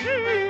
是。